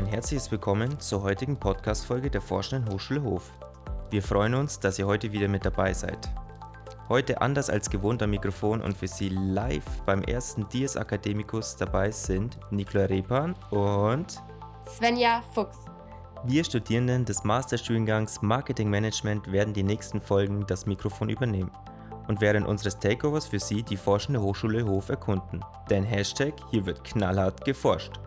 Ein herzliches Willkommen zur heutigen Podcast-Folge der Forschenden Hochschule Hof. Wir freuen uns, dass ihr heute wieder mit dabei seid. Heute anders als gewohnt am Mikrofon und für Sie live beim ersten Dies Academicus dabei sind Nikola Repan und Svenja Fuchs. Wir Studierenden des Masterstudiengangs Marketing Management werden die nächsten Folgen das Mikrofon übernehmen und während unseres Takeovers für Sie die Forschende Hochschule Hof erkunden. Denn Hashtag hier wird knallhart geforscht.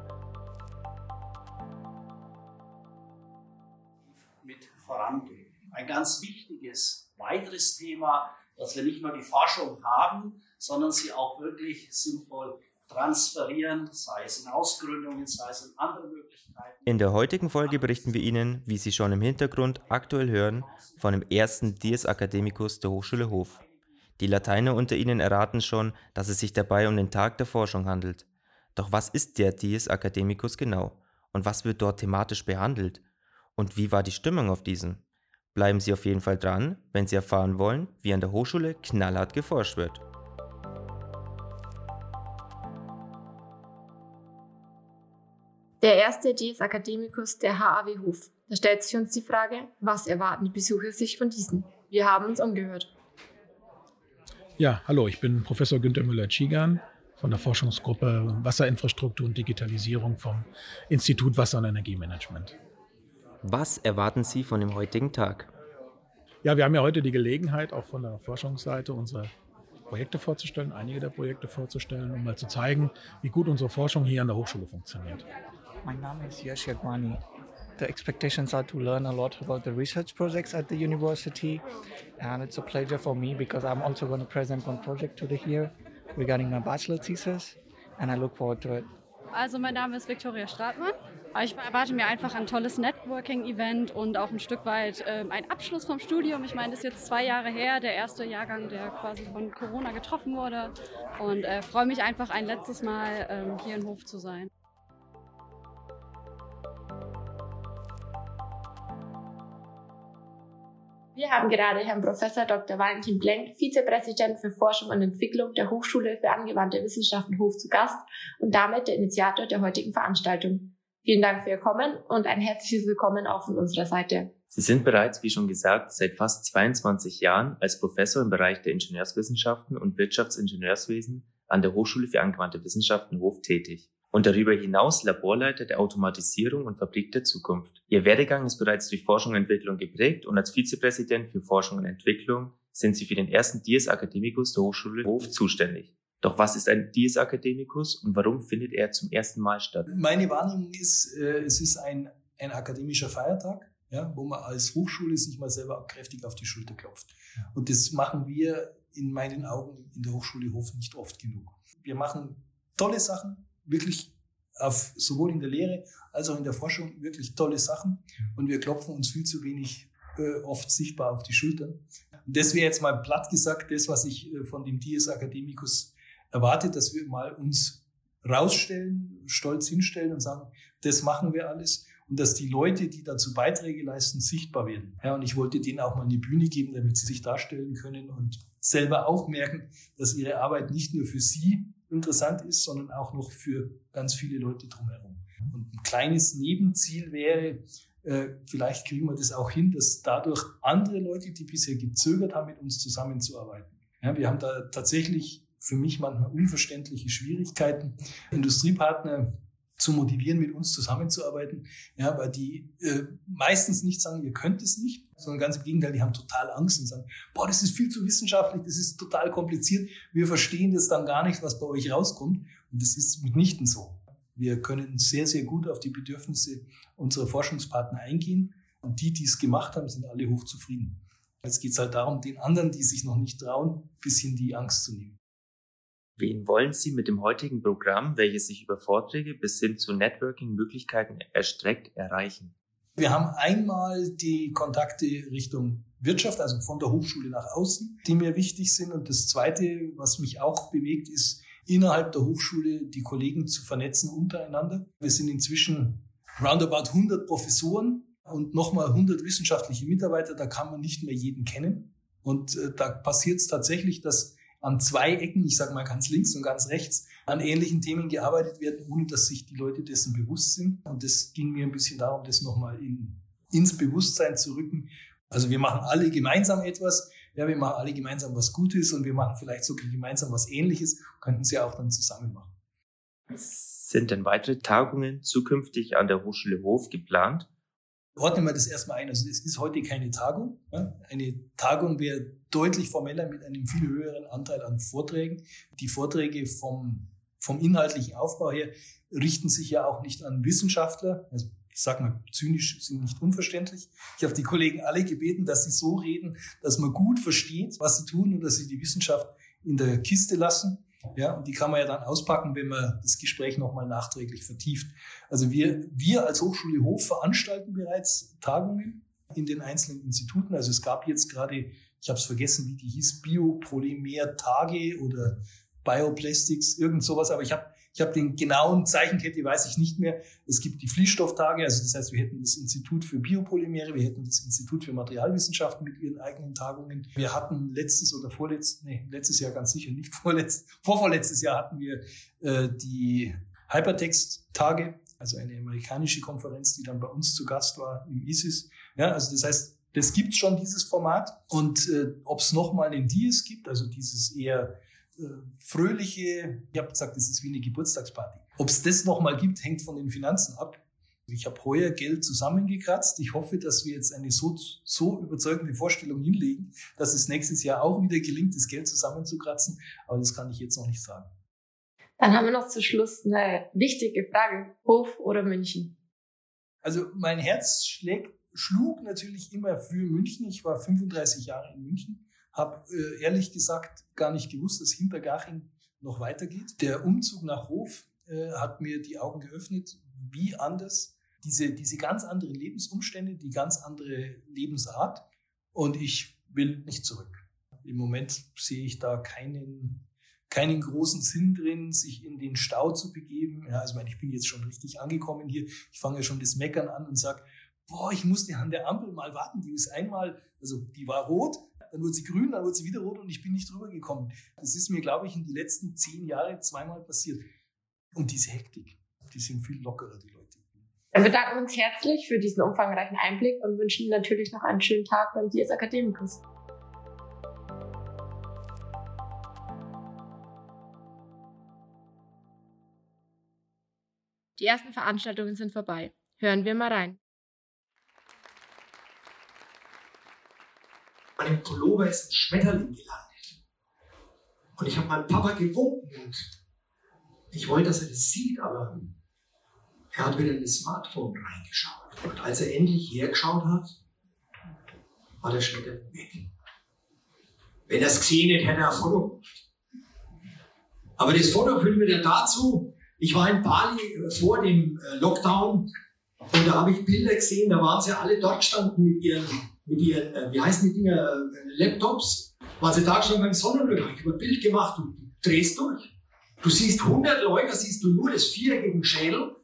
Ein ganz wichtiges weiteres Thema, dass wir nicht nur die Forschung haben, sondern sie auch wirklich sinnvoll transferieren, sei es in Ausgründungen, sei es in anderen Möglichkeiten. In der heutigen Folge berichten wir Ihnen, wie Sie schon im Hintergrund aktuell hören, von dem ersten Dies Academicus der Hochschule Hof. Die Lateiner unter Ihnen erraten schon, dass es sich dabei um den Tag der Forschung handelt. Doch was ist der Dies Academicus genau? Und was wird dort thematisch behandelt? Und wie war die Stimmung auf diesem? Bleiben Sie auf jeden Fall dran, wenn Sie erfahren wollen, wie an der Hochschule knallhart geforscht wird. Der erste Dies Academicus der HAW Hof. Da stellt sich uns die Frage, was erwarten die Besucher sich von diesen? Wir haben uns umgehört. Ja, hallo, ich bin Professor Günter Müller-Tschigan von der Forschungsgruppe Wasserinfrastruktur und Digitalisierung vom Institut Wasser- und Energiemanagement. Was erwarten Sie von dem heutigen Tag? Ja, wir haben ja heute die Gelegenheit, auch von der Forschungsseite unsere Projekte vorzustellen, einige der Projekte vorzustellen, um mal zu zeigen, wie gut unsere Forschung hier an der Hochschule funktioniert. My name is Yash Yagwani. The expectations are to learn a lot about the research projects at the university, and it's a pleasure for me because I'm also going to present one project today here regarding my bachelor thesis, and I look forward to it. Also mein Name ist Viktoria Stratmann. Ich erwarte mir einfach ein tolles Networking-Event und auch ein Stück weit ähm, ein Abschluss vom Studium. Ich meine, das ist jetzt zwei Jahre her, der erste Jahrgang, der quasi von Corona getroffen wurde. Und äh, freue mich einfach ein letztes Mal ähm, hier in Hof zu sein. Wir haben gerade Herrn Professor Dr. Valentin Blenk, Vizepräsident für Forschung und Entwicklung der Hochschule für angewandte Wissenschaften Hof zu Gast und damit der Initiator der heutigen Veranstaltung. Vielen Dank für Ihr Kommen und ein herzliches Willkommen auch von unserer Seite. Sie sind bereits, wie schon gesagt, seit fast 22 Jahren als Professor im Bereich der Ingenieurswissenschaften und Wirtschaftsingenieurswesen an der Hochschule für angewandte Wissenschaften Hof tätig und darüber hinaus Laborleiter der Automatisierung und Fabrik der Zukunft. Ihr Werdegang ist bereits durch Forschung und Entwicklung geprägt und als Vizepräsident für Forschung und Entwicklung sind Sie für den ersten Dies Academicus der Hochschule Hof zuständig. Doch was ist ein Dies Academicus und warum findet er zum ersten Mal statt? Meine Wahrnehmung ist, äh, es ist ein, ein akademischer Feiertag, ja, wo man als Hochschule sich mal selber kräftig auf die Schulter klopft. Und das machen wir in meinen Augen in der Hochschule Hof nicht oft genug. Wir machen tolle Sachen, wirklich auf, sowohl in der Lehre als auch in der Forschung wirklich tolle Sachen und wir klopfen uns viel zu wenig äh, oft sichtbar auf die Schultern. Und das wäre jetzt mal platt gesagt, das, was ich äh, von dem Dies Academicus erwarte, dass wir mal uns rausstellen, stolz hinstellen und sagen, das machen wir alles und dass die Leute, die dazu Beiträge leisten, sichtbar werden. Ja, und ich wollte denen auch mal eine Bühne geben, damit sie sich darstellen können und selber auch merken, dass ihre Arbeit nicht nur für sie interessant ist, sondern auch noch für ganz viele Leute drumherum. Und ein kleines Nebenziel wäre, äh, vielleicht kriegen wir das auch hin, dass dadurch andere Leute, die bisher gezögert haben, mit uns zusammenzuarbeiten. Ja, wir haben da tatsächlich für mich manchmal unverständliche Schwierigkeiten, Industriepartner zu motivieren, mit uns zusammenzuarbeiten, ja, weil die äh, meistens nicht sagen, ihr könnt es nicht, sondern ganz im Gegenteil, die haben total Angst und sagen, boah, das ist viel zu wissenschaftlich, das ist total kompliziert, wir verstehen das dann gar nicht, was bei euch rauskommt und das ist mitnichten so. Wir können sehr, sehr gut auf die Bedürfnisse unserer Forschungspartner eingehen und die, die es gemacht haben, sind alle hochzufrieden. Jetzt geht es halt darum, den anderen, die sich noch nicht trauen, bisschen die Angst zu nehmen. Wen wollen Sie mit dem heutigen Programm, welches sich über Vorträge bis hin zu Networking-Möglichkeiten erstreckt, erreichen? Wir haben einmal die Kontakte Richtung Wirtschaft, also von der Hochschule nach außen, die mir wichtig sind. Und das Zweite, was mich auch bewegt, ist innerhalb der Hochschule die Kollegen zu vernetzen untereinander. Wir sind inzwischen roundabout 100 Professoren und nochmal 100 wissenschaftliche Mitarbeiter. Da kann man nicht mehr jeden kennen. Und äh, da passiert es tatsächlich, dass an zwei Ecken, ich sage mal ganz links und ganz rechts, an ähnlichen Themen gearbeitet werden, ohne dass sich die Leute dessen bewusst sind. Und das ging mir ein bisschen darum, das nochmal in, ins Bewusstsein zu rücken. Also wir machen alle gemeinsam etwas, ja, wir machen alle gemeinsam was Gutes und wir machen vielleicht sogar gemeinsam was Ähnliches, könnten sie auch dann zusammen machen. Sind denn weitere Tagungen zukünftig an der Hochschule Hof geplant? Ordnen wir das erstmal ein. Also es ist heute keine Tagung. Eine Tagung wäre deutlich formeller mit einem viel höheren Anteil an Vorträgen. Die Vorträge vom, vom inhaltlichen Aufbau her richten sich ja auch nicht an Wissenschaftler. Also ich sage mal zynisch, sind nicht unverständlich. Ich habe die Kollegen alle gebeten, dass sie so reden, dass man gut versteht, was sie tun und dass sie die Wissenschaft in der Kiste lassen. Ja, und die kann man ja dann auspacken, wenn man das Gespräch nochmal nachträglich vertieft. Also wir, wir als Hochschule Hof veranstalten bereits Tagungen in den einzelnen Instituten. Also es gab jetzt gerade, ich habe es vergessen, wie die hieß, Biopolymer-Tage oder Bioplastics, irgend sowas, aber ich habe ich habe den genauen Zeichenkette, weiß ich nicht mehr. Es gibt die Fließstofftage, also das heißt, wir hätten das Institut für Biopolymere, wir hätten das Institut für Materialwissenschaften mit ihren eigenen Tagungen. Wir hatten letztes oder vorletztes, nee, letztes Jahr ganz sicher, nicht vorletzt, vorvorletztes Jahr hatten wir äh, die Hypertext-Tage, also eine amerikanische Konferenz, die dann bei uns zu Gast war im ISIS. Ja, also das heißt, das gibt schon, dieses Format. Und äh, ob es nochmal einen Dies gibt, also dieses eher äh, fröhliche, ich habe gesagt, das ist wie eine Geburtstagsparty. Ob es das nochmal gibt, hängt von den Finanzen ab. Ich habe heuer Geld zusammengekratzt. Ich hoffe, dass wir jetzt eine so, so überzeugende Vorstellung hinlegen, dass es nächstes Jahr auch wieder gelingt, das Geld zusammenzukratzen. Aber das kann ich jetzt noch nicht sagen. Dann haben wir noch zum Schluss eine wichtige Frage. Hof oder München? Also mein Herz schlägt, schlug natürlich immer für München. Ich war 35 Jahre in München habe äh, ehrlich gesagt gar nicht gewusst, dass Hintergaching noch weitergeht. Der Umzug nach Hof äh, hat mir die Augen geöffnet, wie anders diese, diese ganz anderen Lebensumstände, die ganz andere Lebensart. Und ich will nicht zurück. Im Moment sehe ich da keinen, keinen großen Sinn drin, sich in den Stau zu begeben. Ja, also ich, meine, ich bin jetzt schon richtig angekommen hier. Ich fange ja schon das Meckern an und sage, boah, ich musste an der Ampel mal warten. Die ist einmal, also die war rot, dann wurde sie grün, dann wurde sie wieder rot und ich bin nicht drüber gekommen. Das ist mir, glaube ich, in den letzten zehn Jahren zweimal passiert. Und diese Hektik, die sind viel lockerer, die Leute. Wir bedanken uns herzlich für diesen umfangreichen Einblick und wünschen Ihnen natürlich noch einen schönen Tag beim Dias Academicus. Die ersten Veranstaltungen sind vorbei. Hören wir mal rein. An dem Pullover ist ein Schmetterling gelandet. Und ich habe meinem Papa gewunken und ich wollte, dass er das sieht, aber er hat wieder in das Smartphone reingeschaut. Und als er endlich hergeschaut hat, war der Schmetterling weg. Wenn er es gesehen hätte, hätte er ein Foto gemacht. Aber das Foto führt mir dann dazu, ich war in Bali vor dem äh, Lockdown und da habe ich Bilder gesehen, da waren sie alle dort standen mit ihren mit ihren, äh, wie heißen die Dinger, äh, Laptops, waren sie da schon beim Sonnenuntergang. Ich habe ein Bild gemacht und du drehst durch. Du siehst 100 Leute, siehst du nur das viereckige Schädel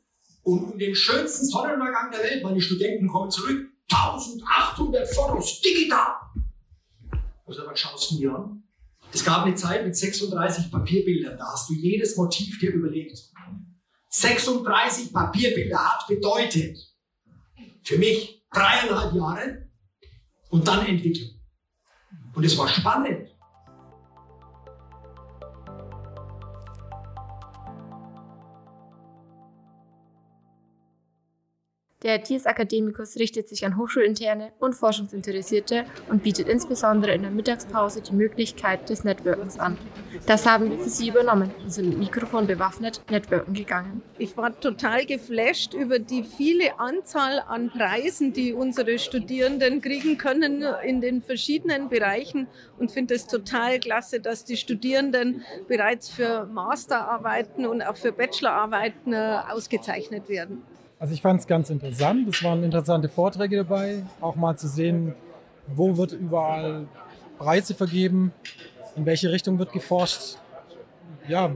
und in den schönsten Sonnenuntergang der Welt, meine Studenten kommen zurück, 1800 Fotos, digital. Also was schaust du mir an? Es gab eine Zeit mit 36 Papierbildern, da hast du jedes Motiv dir überlegt. 36 Papierbilder hat bedeutet für mich dreieinhalb Jahre und dann Entwicklung. Und es war spannend. Der TIES Academicus richtet sich an Hochschulinterne und Forschungsinteressierte und bietet insbesondere in der Mittagspause die Möglichkeit des Networkens an. Das haben wir für Sie übernommen und sind mit Mikrofon bewaffnet networken gegangen. Ich war total geflasht über die viele Anzahl an Preisen, die unsere Studierenden kriegen können in den verschiedenen Bereichen und finde es total klasse, dass die Studierenden bereits für Masterarbeiten und auch für Bachelorarbeiten äh, ausgezeichnet werden. Also ich fand es ganz interessant. Es waren interessante Vorträge dabei, auch mal zu sehen, wo wird überall Preise vergeben, in welche Richtung wird geforscht. Ja,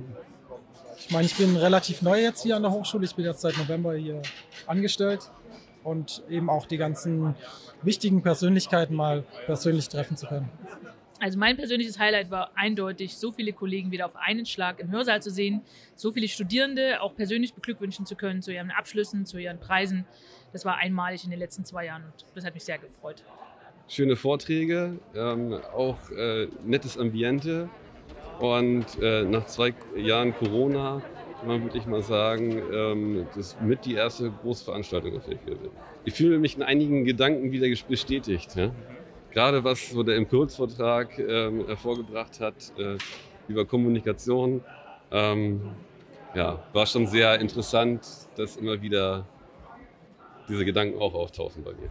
ich meine, ich bin relativ neu jetzt hier an der Hochschule. Ich bin jetzt seit November hier angestellt und eben auch die ganzen wichtigen Persönlichkeiten mal persönlich treffen zu können. Also mein persönliches Highlight war eindeutig, so viele Kollegen wieder auf einen Schlag im Hörsaal zu sehen, so viele Studierende auch persönlich beglückwünschen zu können zu ihren Abschlüssen, zu ihren Preisen. Das war einmalig in den letzten zwei Jahren und das hat mich sehr gefreut. Schöne Vorträge, ähm, auch äh, nettes Ambiente und äh, nach zwei Jahren Corona kann man wirklich mal sagen, ähm, das ist mit die erste große Veranstaltung, auf der bin. Ich fühle mich in einigen Gedanken wieder bestätigt. Ja? Gerade was so der Impulsvortrag ähm, hervorgebracht hat äh, über Kommunikation, ähm, ja, war schon sehr interessant, dass immer wieder diese Gedanken auch auftauchen bei mir.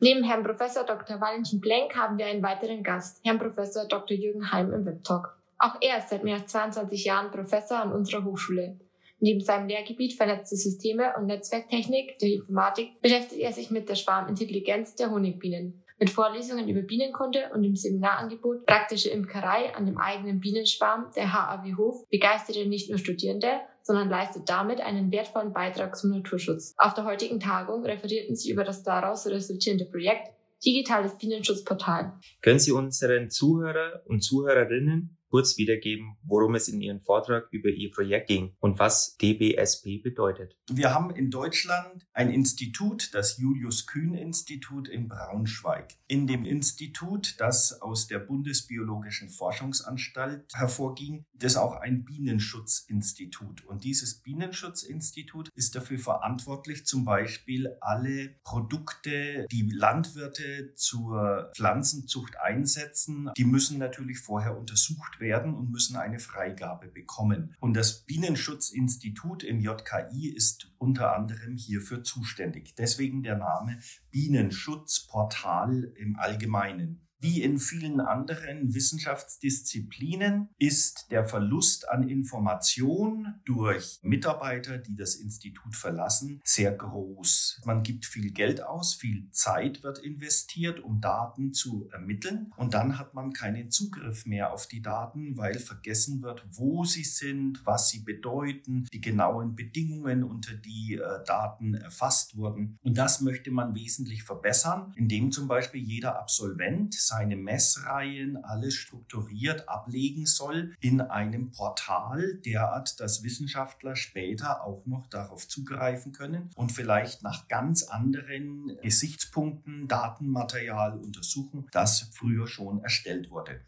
Neben Herrn Professor Dr. Valentin Blenk haben wir einen weiteren Gast, Herrn Professor Dr. Jürgen Heim im Webtalk. Auch er ist seit mehr als 22 Jahren Professor an unserer Hochschule. Neben seinem Lehrgebiet vernetzte Systeme und Netzwerktechnik der Informatik beschäftigt er sich mit der Schwarmintelligenz der Honigbienen. Mit Vorlesungen über Bienenkunde und dem Seminarangebot Praktische Imkerei an dem eigenen Bienenschwarm der HAW Hof begeistert er nicht nur Studierende, sondern leistet damit einen wertvollen Beitrag zum Naturschutz. Auf der heutigen Tagung referierten sie über das daraus resultierende Projekt Digitales Bienenschutzportal. Können Sie unseren Zuhörer und Zuhörerinnen kurz wiedergeben, worum es in Ihrem Vortrag über Ihr Projekt ging und was DBSP bedeutet. Wir haben in Deutschland ein Institut, das Julius Kühn Institut in Braunschweig. In dem Institut, das aus der Bundesbiologischen Forschungsanstalt hervorging, das ist auch ein Bienenschutzinstitut. Und dieses Bienenschutzinstitut ist dafür verantwortlich, zum Beispiel alle Produkte, die Landwirte zur Pflanzenzucht einsetzen, die müssen natürlich vorher untersucht werden und müssen eine Freigabe bekommen. Und das Bienenschutzinstitut im JKI ist unter anderem hierfür zuständig. Deswegen der Name Bienenschutzportal im Allgemeinen. Wie in vielen anderen Wissenschaftsdisziplinen ist der Verlust an Information durch Mitarbeiter, die das Institut verlassen, sehr groß. Man gibt viel Geld aus, viel Zeit wird investiert, um Daten zu ermitteln und dann hat man keinen Zugriff mehr auf die Daten, weil vergessen wird, wo sie sind, was sie bedeuten, die genauen Bedingungen, unter die äh, Daten erfasst wurden. Und das möchte man wesentlich verbessern, indem zum Beispiel jeder Absolvent seine Messreihen alles strukturiert ablegen soll in einem Portal, derart, dass Wissenschaftler später auch noch darauf zugreifen können und vielleicht nach ganz anderen Gesichtspunkten Datenmaterial untersuchen, das früher schon erstellt wurde.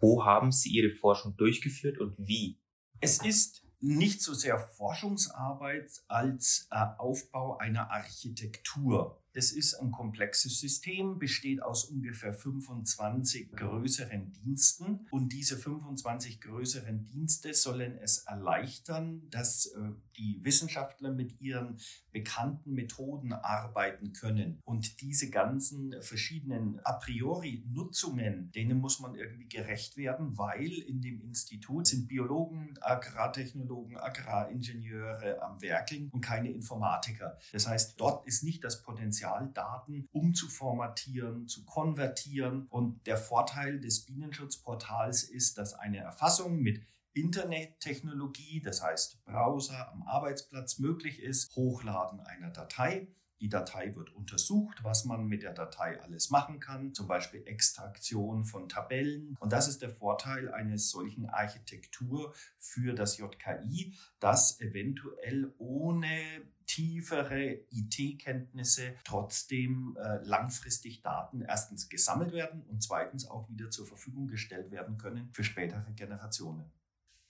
Wo haben Sie Ihre Forschung durchgeführt und wie? Es ist nicht so sehr Forschungsarbeit als äh, Aufbau einer Architektur. Das ist ein komplexes System, besteht aus ungefähr 25 größeren Diensten. Und diese 25 größeren Dienste sollen es erleichtern, dass äh, die Wissenschaftler mit ihren bekannten Methoden arbeiten können. Und diese ganzen verschiedenen a priori Nutzungen, denen muss man irgendwie gerecht werden, weil in dem Institut sind Biologen, Agrartechnologen, Agraringenieure am Werkeln und keine Informatiker. Das heißt, dort ist nicht das Potenzial, Spezialdaten umzuformatieren, zu konvertieren. Und der Vorteil des Bienenschutzportals ist, dass eine Erfassung mit Internettechnologie, das heißt Browser am Arbeitsplatz möglich ist, Hochladen einer Datei die Datei wird untersucht, was man mit der Datei alles machen kann, zum Beispiel Extraktion von Tabellen. Und das ist der Vorteil eines solchen Architektur für das JKI, dass eventuell ohne tiefere IT-Kenntnisse trotzdem äh, langfristig Daten erstens gesammelt werden und zweitens auch wieder zur Verfügung gestellt werden können für spätere Generationen.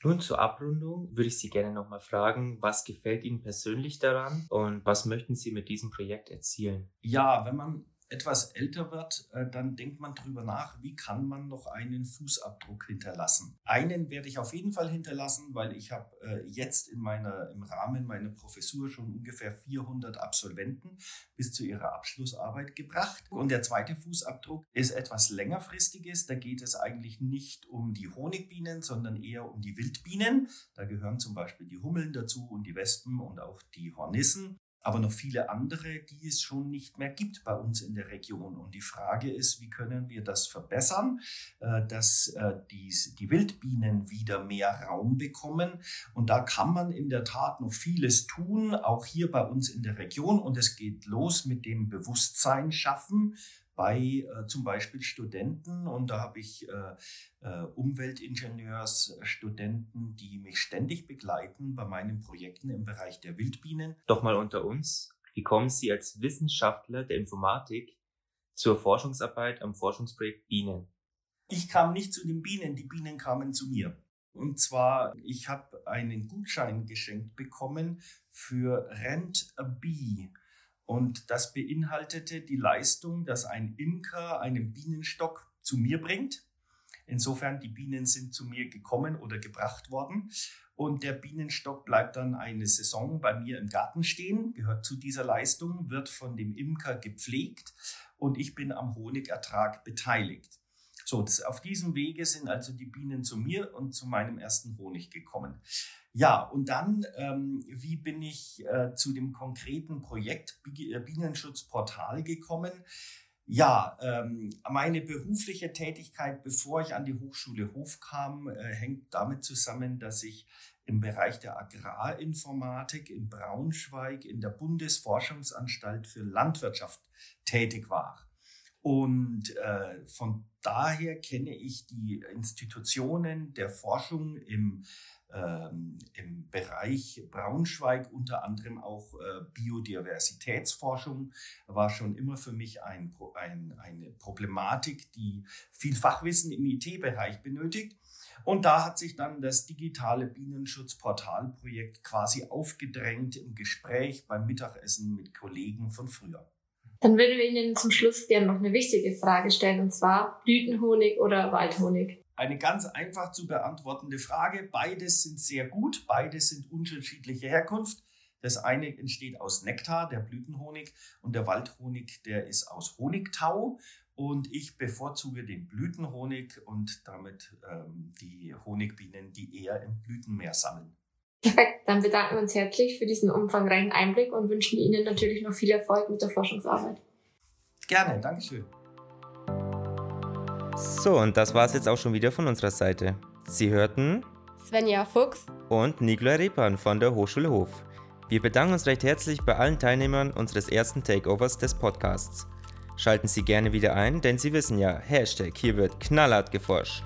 Nun zur Abrundung würde ich Sie gerne nochmal fragen, was gefällt Ihnen persönlich daran und was möchten Sie mit diesem Projekt erzielen? Ja, wenn man etwas älter wird, äh, dann denkt man darüber nach, wie kann man noch einen Fußabdruck hinterlassen. Einen werde ich auf jeden Fall hinterlassen, weil ich habe äh, jetzt in meiner, im Rahmen meiner Professur schon ungefähr 400 Absolventen bis zu ihrer Abschlussarbeit gebracht. Und der zweite Fußabdruck ist etwas längerfristiges. Da geht es eigentlich nicht um die Honigbienen, sondern eher um die Wildbienen. Da gehören zum Beispiel die Hummeln dazu und die Wespen und auch die Hornissen. Aber noch viele andere, die es schon nicht mehr gibt bei uns in der Region. Und die Frage ist, wie können wir das verbessern, äh, dass äh, die, die Wildbienen wieder mehr Raum bekommen. Und da kann man in der Tat noch vieles tun, auch hier bei uns in der Region. Und es geht los mit dem Bewusstsein schaffen bei äh, zum Beispiel Studenten und da habe ich äh, äh, Umweltingenieursstudenten, die mich ständig begleiten bei meinen Projekten im Bereich der Wildbienen. Doch mal unter uns, wie kommen Sie als Wissenschaftler der Informatik zur Forschungsarbeit am Forschungsprojekt Bienen? Ich kam nicht zu den Bienen, die Bienen kamen zu mir. Und zwar, ich habe einen Gutschein geschenkt bekommen für Rent a Bee. Und das beinhaltete die Leistung, dass ein Imker einen Bienenstock zu mir bringt. Insofern, die Bienen sind zu mir gekommen oder gebracht worden. Und der Bienenstock bleibt dann eine Saison bei mir im Garten stehen, gehört zu dieser Leistung, wird von dem Imker gepflegt und ich bin am Honigertrag beteiligt. So, auf diesem Wege sind also die Bienen zu mir und zu meinem ersten Honig gekommen. Ja, und dann, ähm, wie bin ich äh, zu dem konkreten Projekt äh, Bienenschutzportal gekommen? Ja, ähm, meine berufliche Tätigkeit, bevor ich an die Hochschule Hof kam, äh, hängt damit zusammen, dass ich im Bereich der Agrarinformatik in Braunschweig in der Bundesforschungsanstalt für Landwirtschaft tätig war. Und äh, von daher kenne ich die Institutionen der Forschung im ähm, im Bereich Braunschweig unter anderem auch äh, Biodiversitätsforschung war schon immer für mich ein, ein, eine Problematik, die viel Fachwissen im IT-Bereich benötigt. Und da hat sich dann das digitale Bienenschutzportalprojekt quasi aufgedrängt im Gespräch beim Mittagessen mit Kollegen von früher. Dann würden wir Ihnen zum Schluss gerne noch eine wichtige Frage stellen, und zwar Blütenhonig oder Waldhonig? Eine ganz einfach zu beantwortende Frage. Beides sind sehr gut, beides sind unterschiedliche Herkunft. Das eine entsteht aus Nektar, der Blütenhonig, und der Waldhonig, der ist aus Honigtau. Und ich bevorzuge den Blütenhonig und damit ähm, die Honigbienen, die eher im Blütenmeer sammeln. Perfekt, dann bedanken wir uns herzlich für diesen umfangreichen Einblick und wünschen Ihnen natürlich noch viel Erfolg mit der Forschungsarbeit. Gerne, Dankeschön. So, und das war es jetzt auch schon wieder von unserer Seite. Sie hörten Svenja Fuchs und Nikola Repan von der Hochschule Hof. Wir bedanken uns recht herzlich bei allen Teilnehmern unseres ersten Takeovers des Podcasts. Schalten Sie gerne wieder ein, denn Sie wissen ja, Hashtag hier wird knallhart geforscht.